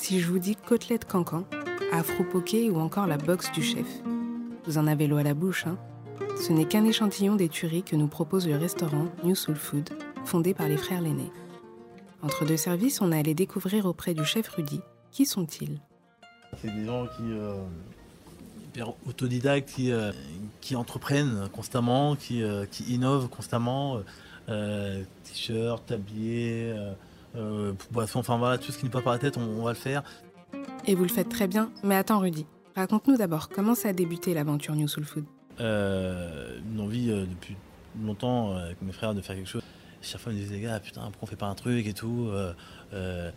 Si je vous dis côtelette cancan, afro-poké ou encore la boxe du chef, vous en avez l'eau à la bouche, hein Ce n'est qu'un échantillon des tueries que nous propose le restaurant New Soul Food, fondé par les frères Lenné. Entre deux services, on est allé découvrir auprès du chef Rudy qui sont-ils? C'est des gens qui, euh, autodidactes, qui, euh, qui entreprennent constamment, qui, euh, qui innovent constamment. Euh, T-shirt, tablier, euh, boisson, enfin voilà, tout ce qui nous passe par la tête, on, on va le faire. Et vous le faites très bien, mais attends Rudy, raconte-nous d'abord comment ça a débuté l'aventure New Soul Food? Euh, une envie euh, depuis longtemps euh, avec mes frères de faire quelque chose. Chaque fois, ils me disaient, les gars, putain, pourquoi on fait pas un truc et tout euh,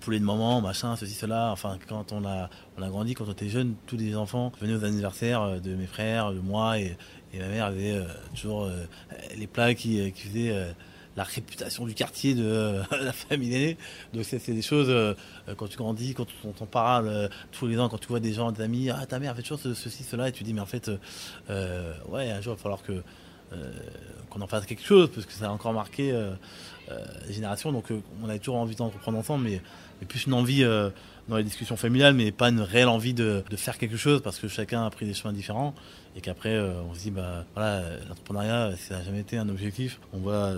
Poulet de maman, machin, ceci, cela. Enfin, quand on a, on a grandi, quand on était jeune, tous les enfants venaient aux anniversaires de mes frères, de moi, et, et ma mère avait toujours les plats qui, qui faisaient la réputation du quartier de la famille aînée. Donc, c'est des choses, euh, quand tu grandis, quand on t'en parle euh, tous les ans, quand tu vois des gens, des amis, ah, ta mère fait toujours ce- ceci, cela, et tu dis, mais en fait, euh, ouais, un jour, il va falloir que qu'on en fasse quelque chose parce que ça a encore marqué les générations. Donc on a toujours envie d'entreprendre ensemble, mais, mais plus une envie dans les discussions familiales, mais pas une réelle envie de, de faire quelque chose parce que chacun a pris des chemins différents et qu'après on se dit bah voilà l'entrepreneuriat ça n'a jamais été un objectif. On voit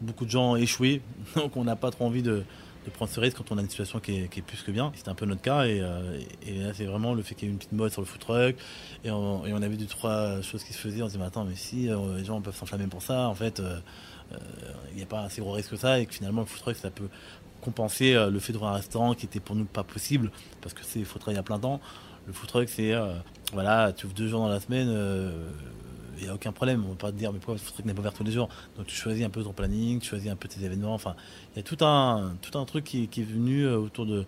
beaucoup de gens échouer, donc on n'a pas trop envie de de prendre ce risque quand on a une situation qui est, plus que bien. C'était un peu notre cas et, euh, et là c'est vraiment le fait qu'il y ait une petite mode sur le food truck et on, et on avait deux trois choses qui se faisaient. On se dit mais attends mais si euh, les gens peuvent s'enflammer pour ça en fait euh, il n'y a pas un assez gros risque que ça et que finalement le food truck ça peut compenser le fait d'ouvrir un restaurant qui était pour nous pas possible parce que c'est il faut travailler à plein temps. Le food truck c'est voilà tu ouvres deux jours dans la semaine il n'y a aucun problème, on va pas te dire mais pourquoi food truck n'est pas ouvert tous les jours? Donc tu choisis un peu ton planning, tu choisis un peu tes événements, enfin il y a tout un, tout un truc qui, est venu euh, autour de,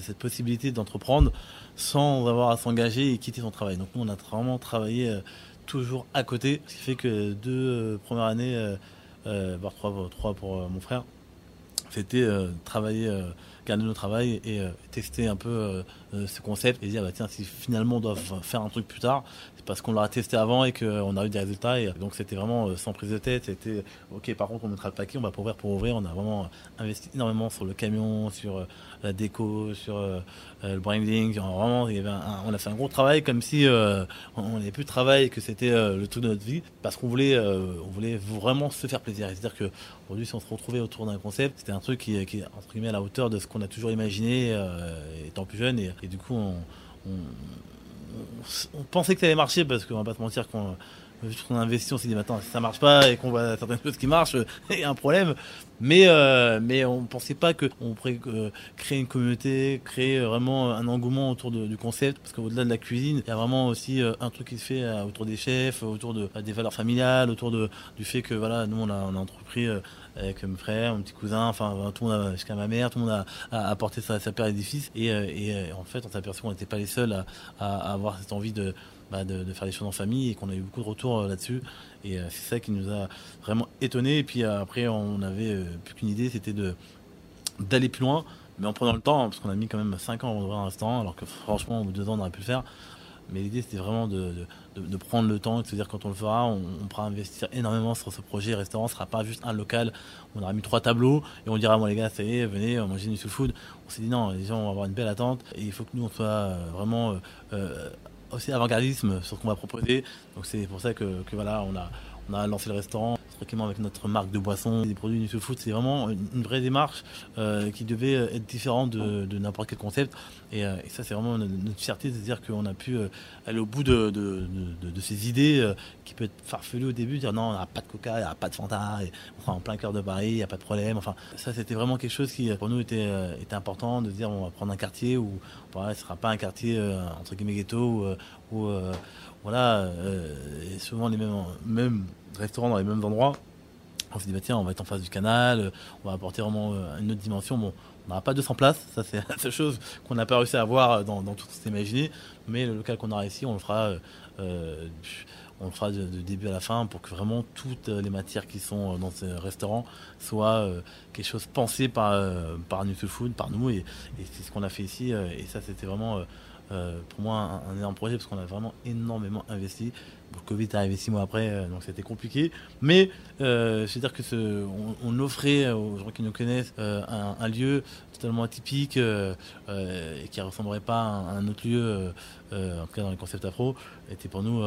cette possibilité d'entreprendre sans avoir à s'engager et quitter son travail. Donc nous, on a vraiment travaillé euh, toujours à côté, ce qui fait que deux euh, premières années, voire trois, trois pour mon frère, c'était travailler, garder nos travail et tester un peu euh, euh, ce concept et dire bah tiens si finalement on doit faire un truc plus tard c'est parce qu'on l'aura testé avant et qu'on a eu des résultats et donc c'était vraiment euh, sans prise de tête c'était ok par contre on mettra le paquet on va pour pour ouvrir. On a vraiment investi énormément sur le camion sur euh, la déco sur euh, euh, le branding vraiment on a fait un gros travail comme si euh, on n'avait plus de travail que c'était euh, le truc de notre vie parce qu'on voulait euh, on voulait vraiment se faire plaisir. C'est à dire que aujourd'hui si on se retrouvait autour d'un concept c'était un truc qui, est entre guilillemets à la hauteur de ce qu'on a toujours imaginé euh, étant plus jeune et, et du coup on, pensait que ça allait marcher parce qu'on va pas se mentir qu'on vu qu'on a investi on s'est dit attends si ça marche pas et qu'on voit certaines choses qui marchent euh, il y a un problème mais euh, mais on pensait pas que on pourrait euh, créer une communauté créer euh, vraiment un engouement autour du concept parce qu'au-delà de la cuisine il y a vraiment aussi euh, un truc qui se fait euh, autour des chefs autour de euh, des valeurs familiales autour de du fait que voilà nous on a on a entrepris euh, avec mon frère, mon petit cousin, enfin tout le monde, jusqu'à ma mère, tout le monde a, apporté sa, sa paire d'édifices. Et, euh, et euh, en fait, on s'est aperçu qu'on n'était pas les seuls à, à- à avoir cette envie de, bah, de, faire les choses en famille et qu'on a eu beaucoup de retours euh, là-dessus. Et euh, c'est ça qui nous a vraiment étonnés. Et puis euh, après, on avait euh, plus qu'une idée, c'était d'aller plus loin, mais en prenant le temps, parce qu'on a mis quand même 5 ans à ouvrir un restaurant, alors que franchement, au bout de 2 ans, on aurait pu le faire. Mais l'idée, c'était vraiment de, de, prendre le temps et de se dire quand on le fera, on, pourra investir énormément sur ce projet restaurant. Ce sera pas juste un local. On aura mis trois tableaux et on dira, bon les gars, ça y est, venez, manger du soul food. On s'est dit non, les gens vont avoir une belle attente et il faut que nous, on soit vraiment aussi avant-gardisme sur ce qu'on va proposer. Donc c'est pour ça que, que voilà, on a, on a lancé le restaurant avec notre marque de boissons, des produits du food. C'est vraiment une, vraie démarche euh, qui devait être différente de, n'importe quel concept. Et, euh, ça, c'est vraiment notre, fierté de dire qu'on a pu euh, aller au bout de, ces idées euh, qui peut être farfelues au début, dire non, on n'a pas de coca, il n'y a pas de Fanta, et, sera en plein cœur de Paris, il n'y a pas de problème. Enfin, ça, c'était vraiment quelque chose qui, pour nous, était, euh, important de dire on va prendre un quartier où ce ne sera pas un quartier euh, entre guillemets ghetto où, euh, où, euh, voilà, euh, souvent les mêmes, restaurants dans les mêmes endroits. On s'est dit, bah, tiens, on va être en face du canal, euh, on va apporter vraiment une autre dimension. Bon, on n'aura pas 200 places, ça c'est la seule chose qu'on n'a pas réussi à avoir dans, tout ce qu'on s'est imaginé, mais le local qu'on aura ici, on le fera, on le fera de, début à la fin pour que vraiment toutes les matières qui sont dans ce restaurant soient quelque chose pensé par, euh, par Food, par nous, et, et c'est ce qu'on a fait ici, et ça c'était vraiment euh, pour moi un, énorme projet parce qu'on a vraiment énormément investi. Le Covid est arrivé six mois après, donc c'était compliqué. Mais c'est-à-dire que ce, on, offrait aux gens qui nous connaissent un, lieu totalement atypique et qui ne ressemblerait pas à un autre lieu, en tout cas dans les concepts afro, était pour nous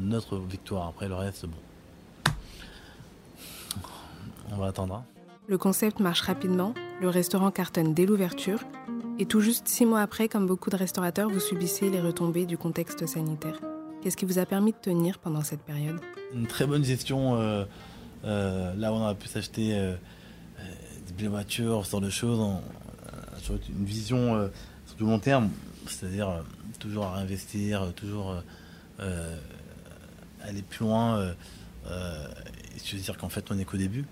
notre victoire. Après le reste, bon, on va attendre. Hein. Le concept marche rapidement, le restaurant cartonne dès l'ouverture, et tout juste six mois après, comme beaucoup de restaurateurs, vous subissez les retombées du contexte sanitaire. Qu'est-ce qui vous a permis de tenir pendant cette période? Une très bonne gestion. Euh, euh, là, on a pu s'acheter euh, des voitures, ce genre de choses. une vision sur du long terme, c'est-à-dire toujours à réinvestir, toujours aller plus loin. et se dire qu'en fait, on n'est qu'au début.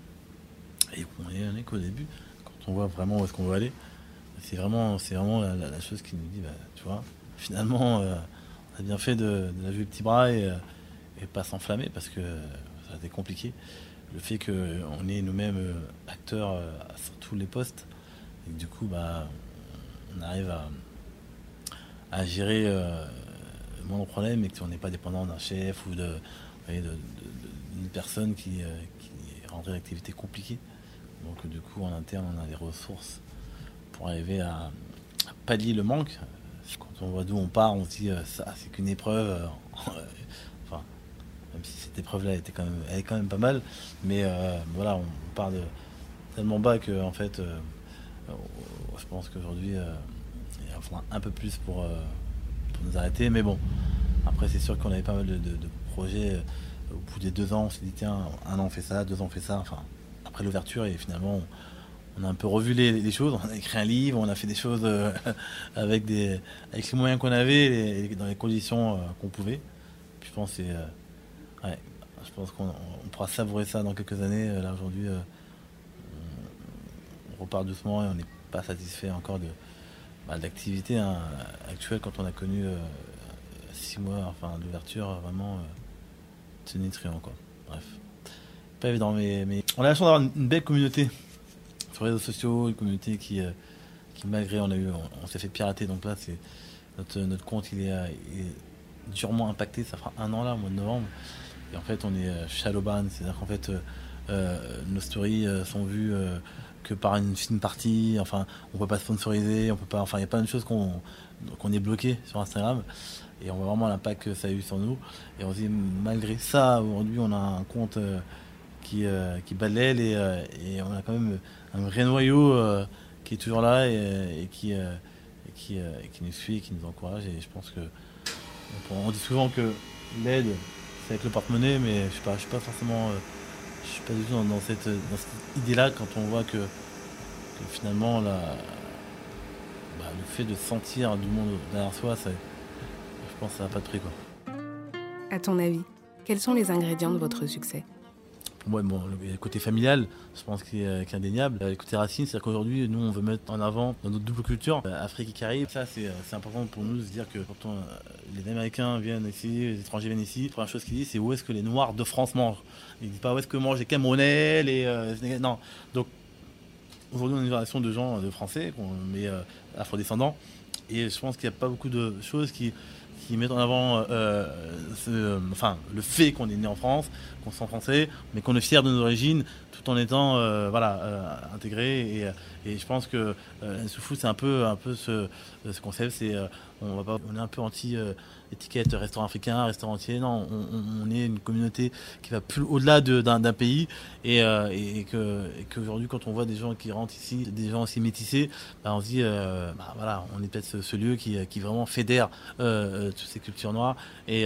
Et on est, qu'au début, quand on voit vraiment où est-ce qu'on veut aller, c'est vraiment, vraiment la, chose qui nous dit, bah, tu vois, finalement, euh, on a bien fait de, de la jouer petit bras et, euh, et pas s'enflammer parce que ça a été compliqué. Le fait qu'on est nous-mêmes euh, acteurs sur tous les postes et que du coup, bah, on arrive à, à gérer euh, moins de problèmes et qu'on n'est pas dépendant d'un chef ou de, d'une personne qui, qui rendrait l'activité compliquée. Donc du coup, en interne, on a des ressources pour arriver à, pallier le manque. Quand on voit d'où on part, on se dit euh, ça, c'est qu'une épreuve. Euh, enfin, même si cette épreuve-là était quand même, elle est quand même pas mal, mais euh, voilà, on part de tellement bas que en fait, je pense qu'aujourd'hui, il faudra un peu plus pour, nous arrêter. Mais bon, après, c'est sûr qu'on avait pas mal de, de projets. Au bout des deux ans, on s'est dit tiens, un an on fait ça, deux ans on fait ça. Enfin, après l'ouverture et finalement on, a un peu revu les, choses, on a écrit un livre, on a fait des choses euh, avec, des, les moyens qu'on avait et dans les conditions euh, qu'on pouvait. Je pense, euh, je pense qu'on pourra savourer ça dans quelques années. Là aujourd'hui, on, repart doucement et on n'est pas satisfait encore de, bah, l'activité hein, actuelle quand on a connu six mois enfin, d'ouverture vraiment une quoi. Bref pas évident, mais, mais, on a la chance d'avoir une, belle communauté réseaux sociaux, une communauté qui, euh, qui malgré on a eu, on, s'est fait pirater, donc là c'est notre, notre compte il est, euh, durement impacté, ça fera un an là, au mois de novembre, et en fait on est euh, shallow ban, c'est-à-dire qu'en fait nos stories sont vues que par une fine partie, enfin on peut pas sponsoriser, on peut pas, enfin il y a plein de choses qu'on est bloqué sur Instagram et on voit vraiment l'impact que ça a eu sur nous. Et on se dit malgré ça aujourd'hui on a un compte euh, qui balaie euh, et, on a quand même un vrai noyau euh, qui est toujours là et, qui, qui, qui, nous suit et qui nous encourage. Et je pense que on, dit souvent que l'aide, c'est avec le porte-monnaie, mais je ne suis, pas, je suis pas forcément. je suis pas du tout dans, cette, dans cette idée-là quand on voit que, finalement bah, le fait de sentir du monde derrière soi, ça, je pense que ça n'a pas de prix. Quoi. À ton avis, quels sont les ingrédients de votre succès? Bon, le côté familial, je pense qu'il est, indéniable. Le côté racine, c'est-à-dire qu'aujourd'hui, nous, on veut mettre en avant notre double culture, euh, Afrique et Caraïbes. Ça, c'est important pour nous de se dire que quand euh, les Américains viennent ici, les étrangers viennent ici, la première chose qu'ils disent, c'est où est-ce que les Noirs de France mangent? Ils ne disent pas où est-ce que mangent les Camerounais, les. Euh, non. Donc, aujourd'hui, on est une génération de gens, de Français, mais afrodescendants. Et je pense qu'il n'y a pas beaucoup de choses qui qui mettent en avant euh, enfin, le fait qu'on est né en France, qu'on sent français, mais qu'on est fier de nos origines, tout en étant euh, voilà, euh, intégré. Et, je pense que euh, Soufou, c'est un peu, un peu ce, ce concept. C'est, on, va pas, est un peu anti étiquette restaurant africain, restaurant entier. Non, on, est une communauté qui va plus au-delà d'un pays et, que, qu'aujourd'hui, quand on voit des gens qui rentrent ici, des gens aussi métissés, bah, on se dit, bah, voilà, on est peut-être ce, lieu qui, vraiment fédère toutes ces cultures noires et,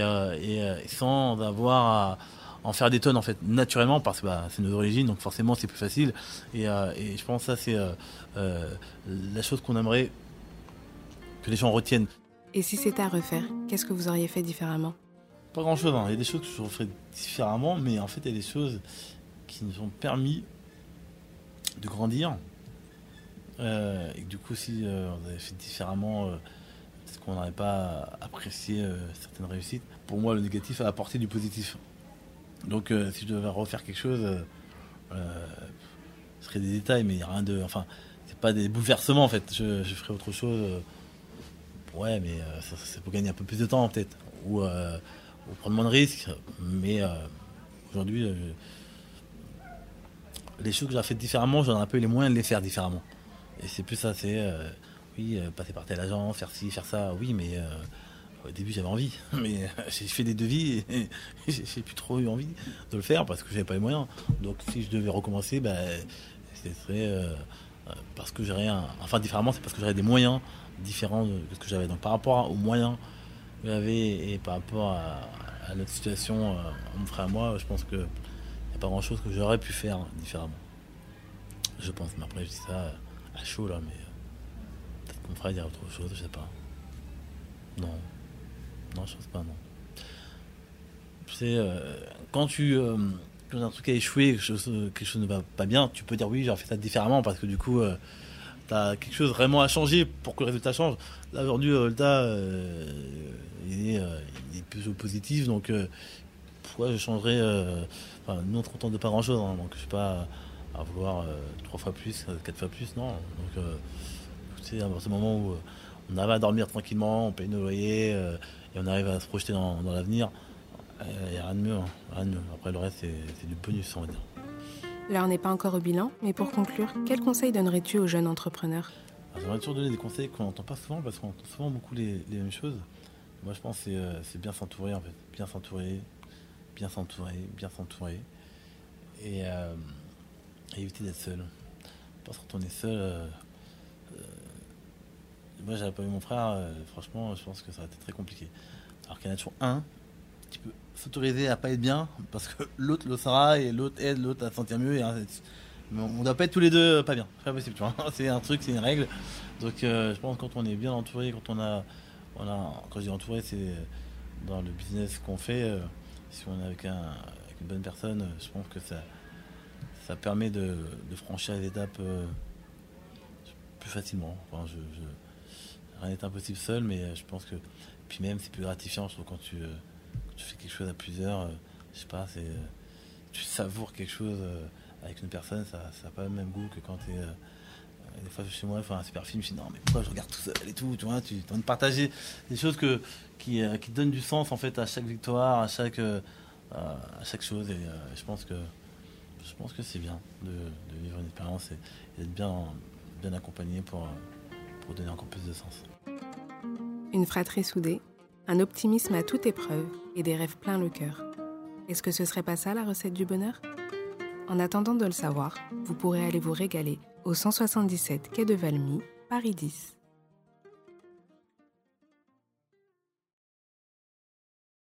sans avoir à en faire des tonnes en fait naturellement parce que bah, c'est nos origines donc forcément c'est plus facile et, euh, je pense que ça c'est euh, euh, la chose qu'on aimerait que les gens retiennent. Et si c'était à refaire, qu'est-ce que vous auriez fait différemment? Pas grand chose, hein. il y a des choses que je referais différemment mais en fait il y a des choses qui nous ont permis de grandir et du coup si on avait fait différemment est-ce qu'on n'aurait pas apprécié certaines réussites Pour moi le négatif a apporté du positif. Donc euh, si je devais refaire quelque chose, euh, euh, ce serait des détails, mais il n'y a rien de. Enfin, c'est pas des bouleversements en fait. Je, ferais autre chose Ouais, mais c'est pour gagner un peu plus de temps peut-être. Ou, prendre moins de risques. Mais aujourd'hui, les choses que j'aurais fait différemment, j'en ai un peu les moyens de les faire différemment. Et c'est plus ça, c'est oui, passer par tel agent, faire ci, faire ça, oui, mais au début j'avais envie, mais j'ai fait des devis et j'ai plus trop eu envie de le faire parce que j'avais pas les moyens. Donc si je devais recommencer, ben, ce serait euh, parce que j'aurais un. Enfin différemment, c'est parce que j'aurais des moyens différents de ce que j'avais. Donc par rapport aux moyens que j'avais et par rapport à, notre situation, euh, mon frère et moi, je pense qu'il n'y a pas grand chose que j'aurais pu faire différemment. Je pense, mais après je dis ça à chaud là, mais euh, peut-être que mon frère dirait autre chose, je sais pas. Non. Non, je pense pas, non. Sais, euh, quand tu. Euh, un truc a échoué, quelque chose, ne va pas bien, tu peux dire oui, j'aurais fait ça différemment parce que du coup, euh, tu as quelque chose vraiment à changer pour que le résultat change. Là, aujourd'hui, le résultat, il, est, il, est, plus positif, donc pourquoi je changerais. Enfin, nous, on est content de pas grand chose, hein, donc je sais pas à vouloir trois fois plus, quatre fois plus, non. Donc, sais, à ce moment où on arrive à dormir tranquillement, on paye nos loyers et on arrive à se projeter dans, l'avenir, il euh, n'y a rien de, mieux, hein. Après, le reste, c'est du bonus, on va dire. L'heure n'est pas encore au bilan, mais pour conclure, quels conseils donnerais-tu aux jeunes entrepreneurs? Ah, J'aimerais toujours donner des conseils qu'on n'entend pas souvent parce qu'on entend souvent beaucoup les, mêmes choses. Moi, je pense que c'est euh, bien s'entourer, en fait. Bien s'entourer, bien s'entourer, bien s'entourer. Et, euh, éviter d'être seul. Parce que quand on est seul, moi j'avais pas eu mon frère, euh, franchement, je pense que ça aurait été très compliqué. Alors qu'il y en a toujours un qui peut s'autoriser à pas être bien parce que l'autre le sera et l'autre aide l'autre à se sentir mieux. Et, mais on doit pas être tous les deux pas bien. C'est pas possible, tu vois. C'est un truc, c'est une règle. Donc euh, je pense que quand on est bien entouré, quand on a, on a quand je dis entouré, c'est dans le business qu'on fait. Euh, si on est avec, un, une bonne personne, je pense que ça, ça permet de, franchir les étapes plus facilement. Enfin, je rien n'est impossible seul, mais euh, je pense que. Puis même, c'est plus gratifiant, je trouve, quand tu, euh, tu fais quelque chose à plusieurs. Euh, je sais pas, c'est. Tu savoures quelque chose avec une personne, ça n'a pas le même goût que quand tu es. des fois, chez moi, faire un super film, je dis non, mais pourquoi je regarde tout seul et tout, tu vois, tu as de partager des choses qui, donnent du sens, en fait, à chaque victoire, à chaque, chose. Et je pense que je pense que c'est bien de, vivre une expérience et, d'être bien, bien accompagné pour, pour donner encore plus de sens une fratrie soudée, un optimisme à toute épreuve et des rêves plein le cœur. Est-ce que ce serait pas ça la recette du bonheur? En attendant de le savoir, vous pourrez aller vous régaler au 177 quai de Valmy, Paris 10.